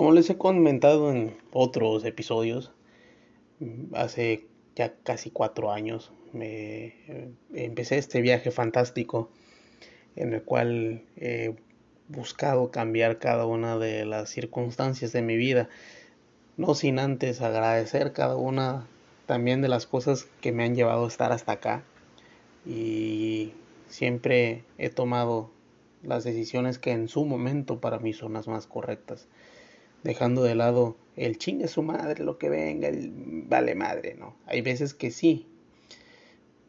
Como les he comentado en otros episodios, hace ya casi cuatro años me empecé este viaje fantástico en el cual he buscado cambiar cada una de las circunstancias de mi vida, no sin antes agradecer cada una también de las cosas que me han llevado a estar hasta acá. Y siempre he tomado las decisiones que en su momento para mí son las más correctas dejando de lado el chingue su madre, lo que venga, el vale madre, ¿no? Hay veces que sí,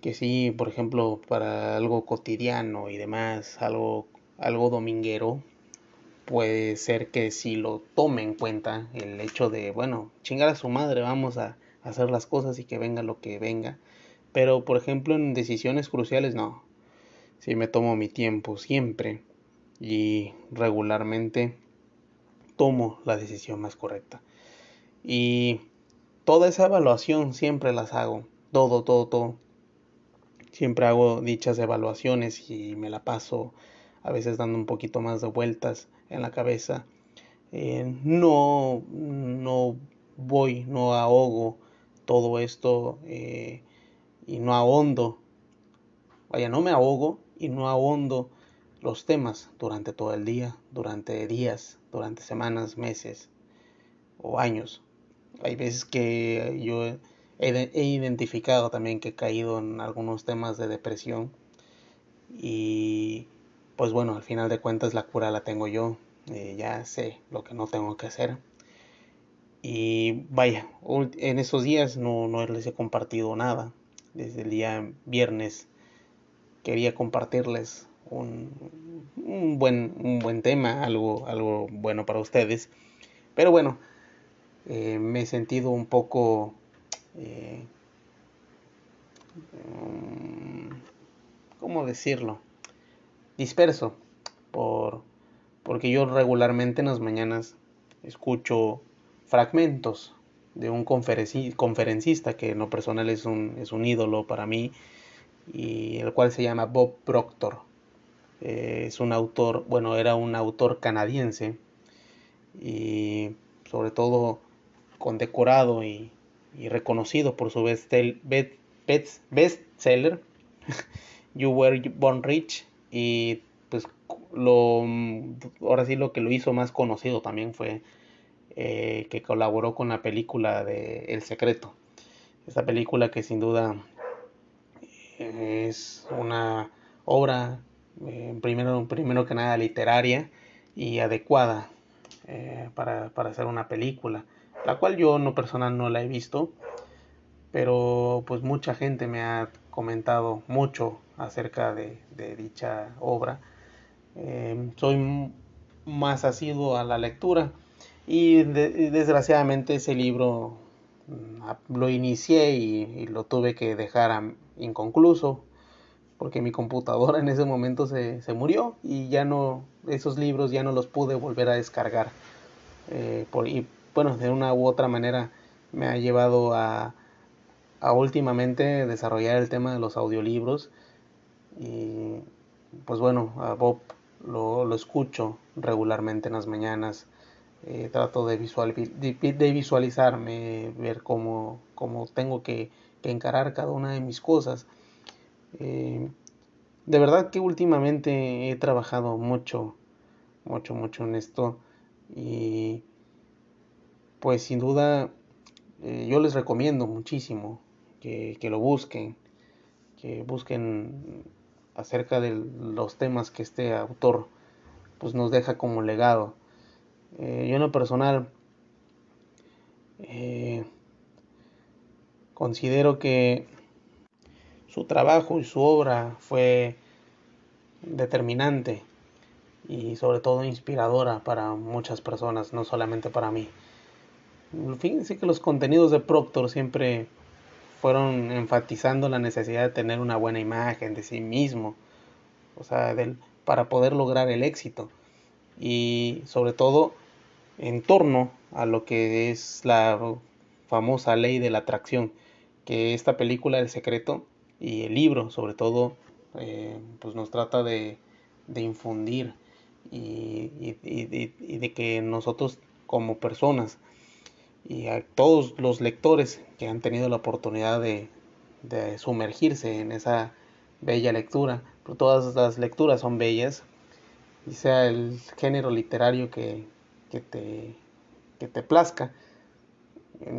que sí, por ejemplo, para algo cotidiano y demás, algo, algo dominguero, puede ser que si lo tome en cuenta el hecho de, bueno, chingar a su madre, vamos a hacer las cosas y que venga lo que venga. Pero, por ejemplo, en decisiones cruciales, no. Si me tomo mi tiempo siempre y regularmente tomo la decisión más correcta. Y toda esa evaluación siempre las hago, todo, todo, todo. Siempre hago dichas evaluaciones y me la paso a veces dando un poquito más de vueltas en la cabeza. Eh, no, no voy, no ahogo todo esto eh, y no ahondo. Vaya, no me ahogo y no ahondo los temas durante todo el día, durante días, durante semanas, meses o años. Hay veces que yo he, identificado también que he caído en algunos temas de depresión y pues bueno, al final de cuentas la cura la tengo yo, eh, ya sé lo que no tengo que hacer. Y vaya, en esos días no, no les he compartido nada. Desde el día viernes quería compartirles un, un, buen, un buen tema, algo, algo bueno para ustedes. Pero bueno, eh, me he sentido un poco... Eh, mm, ¿Cómo decirlo? Disperso. Por, porque yo regularmente en las mañanas escucho fragmentos de un conferencista que en lo personal es un, es un ídolo para mí y el cual se llama Bob Proctor. Eh, es un autor, bueno, era un autor canadiense y sobre todo condecorado y, y reconocido por su bestseller You Were Born Rich y pues lo ahora sí lo que lo hizo más conocido también fue eh, que colaboró con la película de El Secreto. Esta película que sin duda es una obra eh, primero, primero que nada literaria y adecuada eh, para, para, hacer una película, la cual yo no personal no la he visto, pero pues mucha gente me ha comentado mucho acerca de, de dicha obra. Eh, soy más asiduo a la lectura y, desgraciadamente ese libro mm, lo inicié y, y, lo tuve que dejar inconcluso porque mi computadora en ese momento se, se, murió y ya no, esos libros ya no los pude volver a descargar. Eh, por, y bueno, de una u otra manera me ha llevado a, a últimamente desarrollar el tema de los audiolibros y pues bueno, a Bob lo, lo escucho regularmente en las mañanas. Eh, trato de, visual, de, visualizarme, ver cómo, cómo tengo que, que encarar cada una de mis cosas. Eh, de verdad que últimamente he trabajado mucho, mucho, mucho en esto y pues sin duda eh, yo les recomiendo muchísimo que, que, lo busquen, que busquen acerca de los temas que este autor pues nos deja como legado. Eh, yo en lo personal considero que su trabajo y su obra fue determinante y sobre todo inspiradora para muchas personas, no solamente para mí. Fíjense que los contenidos de Proctor siempre fueron enfatizando la necesidad de tener una buena imagen de sí mismo, o sea, para poder lograr el éxito y sobre todo en torno a lo que es la famosa ley de la atracción, que esta película El Secreto y el libro sobre todo eh, pues nos trata de, de infundir y, y, de que nosotros como personas. Y a todos los lectores que han tenido la oportunidad de, de sumergirse en esa bella lectura, pero todas las lecturas son bellas, y sea el género literario que, que, te, que te plazca.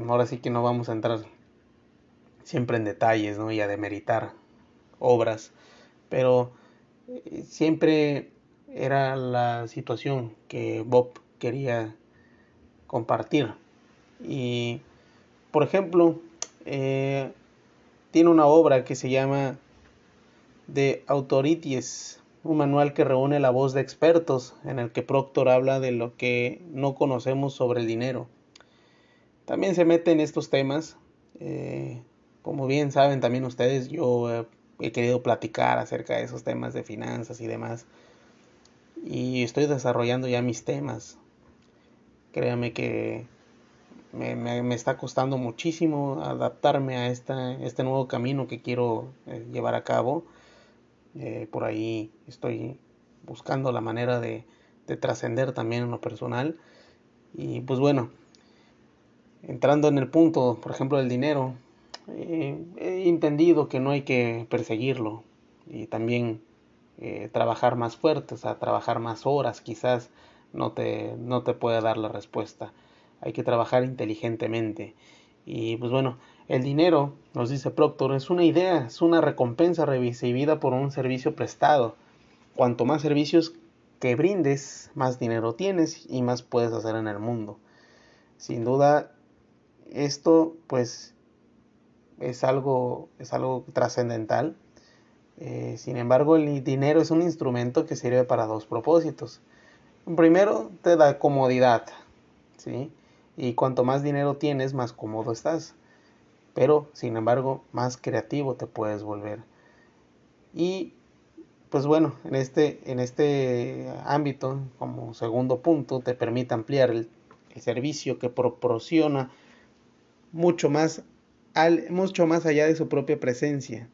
Ahora sí que no vamos a entrar siempre en detalles ¿no? y a demeritar obras, pero eh, siempre era la situación que Bob quería compartir. Y, por ejemplo, eh, tiene una obra que se llama The Authorities, un manual que reúne la voz de expertos en el que Proctor habla de lo que no conocemos sobre el dinero. También se mete en estos temas. Eh, como bien saben también ustedes, yo he querido platicar acerca de esos temas de finanzas y demás. Y estoy desarrollando ya mis temas. Créame que me, está costando muchísimo adaptarme a esta, este nuevo camino que quiero eh, llevar a cabo. Eh, por ahí estoy buscando la manera de, de trascender también en lo personal. Y pues bueno, entrando en el punto, por ejemplo, del dinero, eh, he entendido que no hay que perseguirlo y también eh, trabajar más fuerte, o sea, trabajar más horas quizás no te, no te puede dar la respuesta. Hay que trabajar inteligentemente. Y pues bueno, el dinero, nos dice Proctor, es una idea, es una recompensa recibida por un servicio prestado. Cuanto más servicios que brindes, más dinero tienes y más puedes hacer en el mundo. Sin duda, esto pues es algo, es algo trascendental. Eh, sin embargo, el dinero es un instrumento que sirve para dos propósitos. Primero, te da comodidad, ¿sí? Y cuanto más dinero tienes, más cómodo estás. Pero, sin embargo, más creativo te puedes volver. Y, pues bueno, en este, en este ámbito, como segundo punto, te permite ampliar el, el servicio que proporciona mucho más mucho más allá de su propia presencia.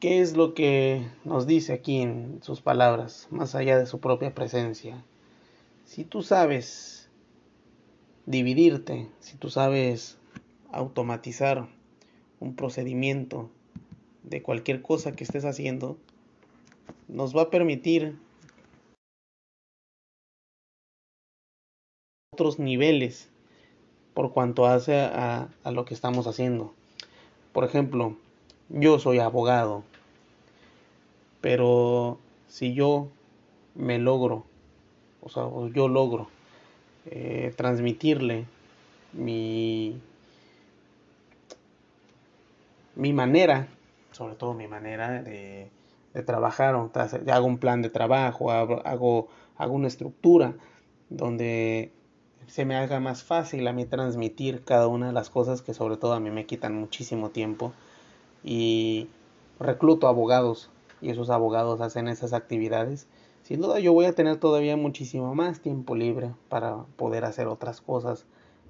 ¿Qué es lo que nos dice aquí en sus palabras, más allá de su propia presencia? Si tú sabes dividirte, si tú sabes automatizar un procedimiento de cualquier cosa que estés haciendo, nos va a permitir otros niveles por cuanto hace a, lo que estamos haciendo. Por ejemplo, yo soy abogado, pero si yo me logro, o sea, yo logro eh, transmitirle mi, mi manera, sobre todo mi manera de, trabajar, o hago un plan de trabajo, hago, hago una estructura donde se me haga más fácil a mí transmitir cada una de las cosas que sobre todo a mí me quitan muchísimo tiempo. Y recluto abogados y esos abogados hacen esas actividades. Sin duda yo voy a tener todavía muchísimo más tiempo libre para poder hacer otras cosas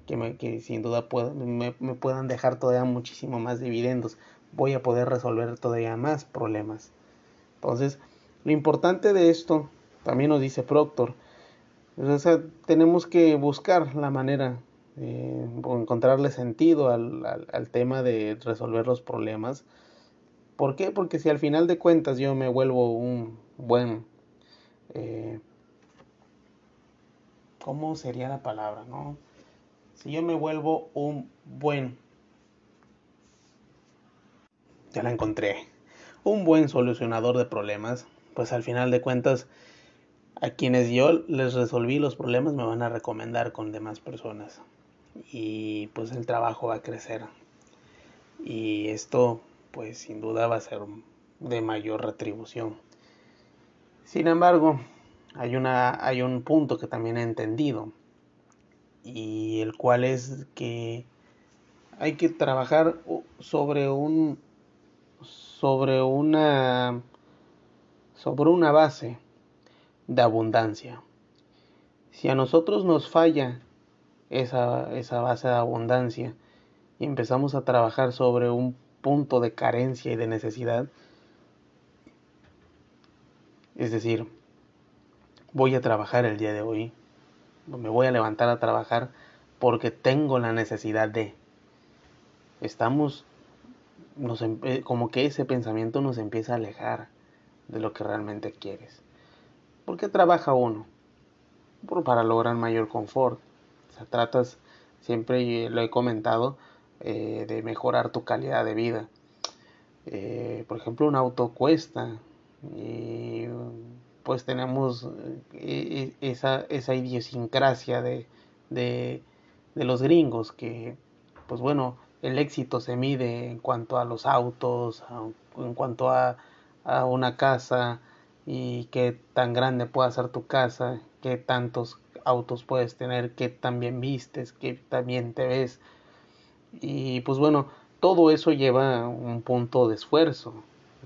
que, me, que sin duda me, me puedan dejar todavía muchísimo más dividendos. Voy a poder resolver todavía más problemas. Entonces lo importante de esto también nos dice Proctor tenemos que buscar la manera eh, o encontrarle sentido al, al, tema de resolver los problemas. ¿Por qué? Porque si al final de cuentas yo me vuelvo un buen... Eh, ¿Cómo sería la palabra? No? Si yo me vuelvo un buen... Ya la encontré. Un buen solucionador de problemas, pues al final de cuentas a quienes yo les resolví los problemas me van a recomendar con demás personas. Y pues el trabajo va a crecer. Y esto pues sin duda va a ser de mayor retribución. Sin embargo hay una hay un punto que también he entendido y el cual es que hay que trabajar sobre un sobre una sobre una base de abundancia. Si a nosotros nos falla esa, esa base de abundancia y empezamos a trabajar sobre un punto de carencia y de necesidad, es decir, voy a trabajar el día de hoy, me voy a levantar a trabajar porque tengo la necesidad de. Estamos, nos, como que ese pensamiento nos empieza a alejar de lo que realmente quieres. ¿Por qué trabaja uno? para lograr mayor confort. O tratas, siempre lo he comentado, eh, de mejorar tu calidad de vida. Eh, por ejemplo, un auto cuesta y pues tenemos eh, esa, esa idiosincrasia de, de, los gringos que pues bueno el éxito se mide en cuanto a los autos en cuanto a, a una casa y qué tan grande puede ser tu casa qué tantos autos puedes tener qué tan bien vistes qué tan bien te ves y pues bueno todo eso lleva un punto de esfuerzo,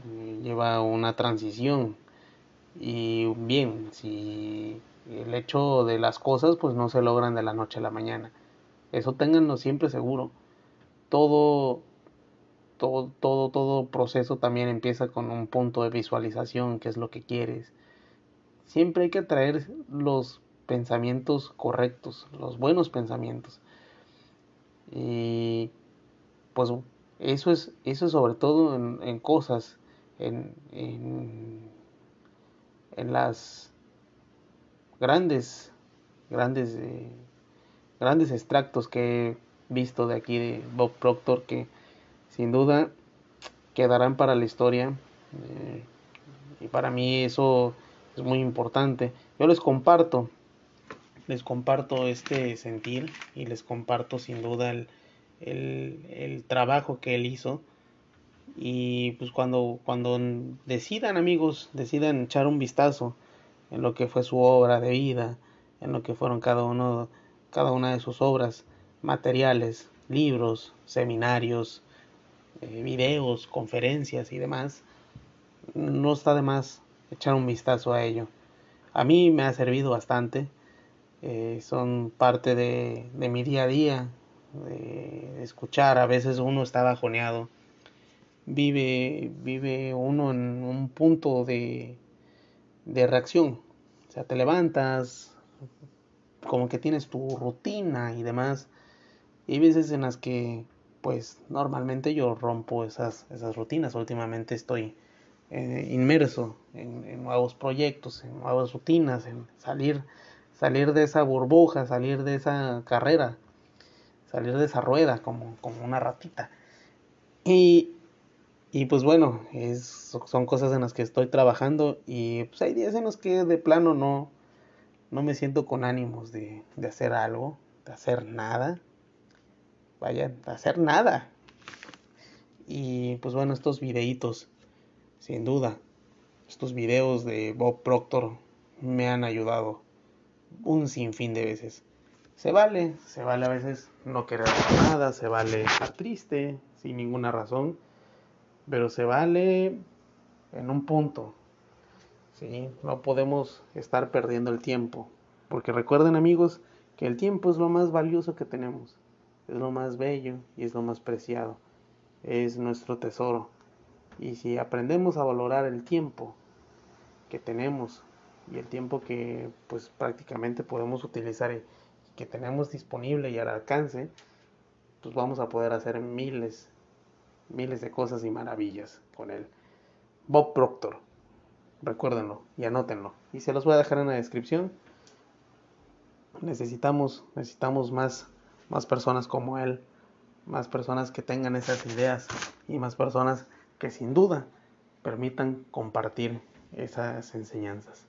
eh, lleva una transición. Y bien, si el hecho de las cosas pues no se logran de la noche a la mañana. Eso ténganlo siempre seguro. Todo, todo, todo, todo proceso también empieza con un punto de visualización, que es lo que quieres. Siempre hay que traer los pensamientos correctos, los buenos pensamientos. Y pues eso es, eso sobre todo en, cosas, en, en, las grandes, grandes, eh, grandes extractos que he visto de aquí de Bob Proctor que sin duda quedarán para la historia eh, y para mí eso es muy importante. Yo les comparto, les comparto este sentir y les comparto sin duda el, el, trabajo que él hizo. Y pues cuando, cuando decidan amigos, decidan echar un vistazo en lo que fue su obra de vida, en lo que fueron cada uno, cada una de sus obras materiales, libros, seminarios, eh, videos, conferencias y demás, no está de más echar un vistazo a ello. A mí me ha servido bastante, eh, son parte de, de mi día a día, de escuchar, a veces uno está bajoneado, vive, vive uno en un punto de, de reacción, o sea, te levantas, como que tienes tu rutina y demás, y hay veces en las que, pues, normalmente yo rompo esas, esas rutinas, últimamente estoy eh, inmerso en, nuevos proyectos, en nuevas rutinas, en salir, salir de esa burbuja, salir de esa carrera salir de esa rueda como, como una ratita. Y, y pues bueno, es, son cosas en las que estoy trabajando y pues hay días en los que de plano no, no me siento con ánimos de, de hacer algo, de hacer nada. Vaya, de hacer nada. Y pues bueno, estos videitos, sin duda, estos videos de Bob Proctor me han ayudado un sinfín de veces. Se vale, se vale a veces no querer nada, se vale estar triste sin ninguna razón, pero se vale en un punto. ¿sí? No podemos estar perdiendo el tiempo, porque recuerden amigos que el tiempo es lo más valioso que tenemos, es lo más bello y es lo más preciado, es nuestro tesoro. Y si aprendemos a valorar el tiempo que tenemos y el tiempo que pues prácticamente podemos utilizar que tenemos disponible y al alcance, pues vamos a poder hacer miles, miles de cosas y maravillas con él. Bob Proctor, recuérdenlo y anótenlo. Y se los voy a dejar en la descripción. Necesitamos, necesitamos más, más personas como él, más personas que tengan esas ideas y más personas que sin duda permitan compartir esas enseñanzas.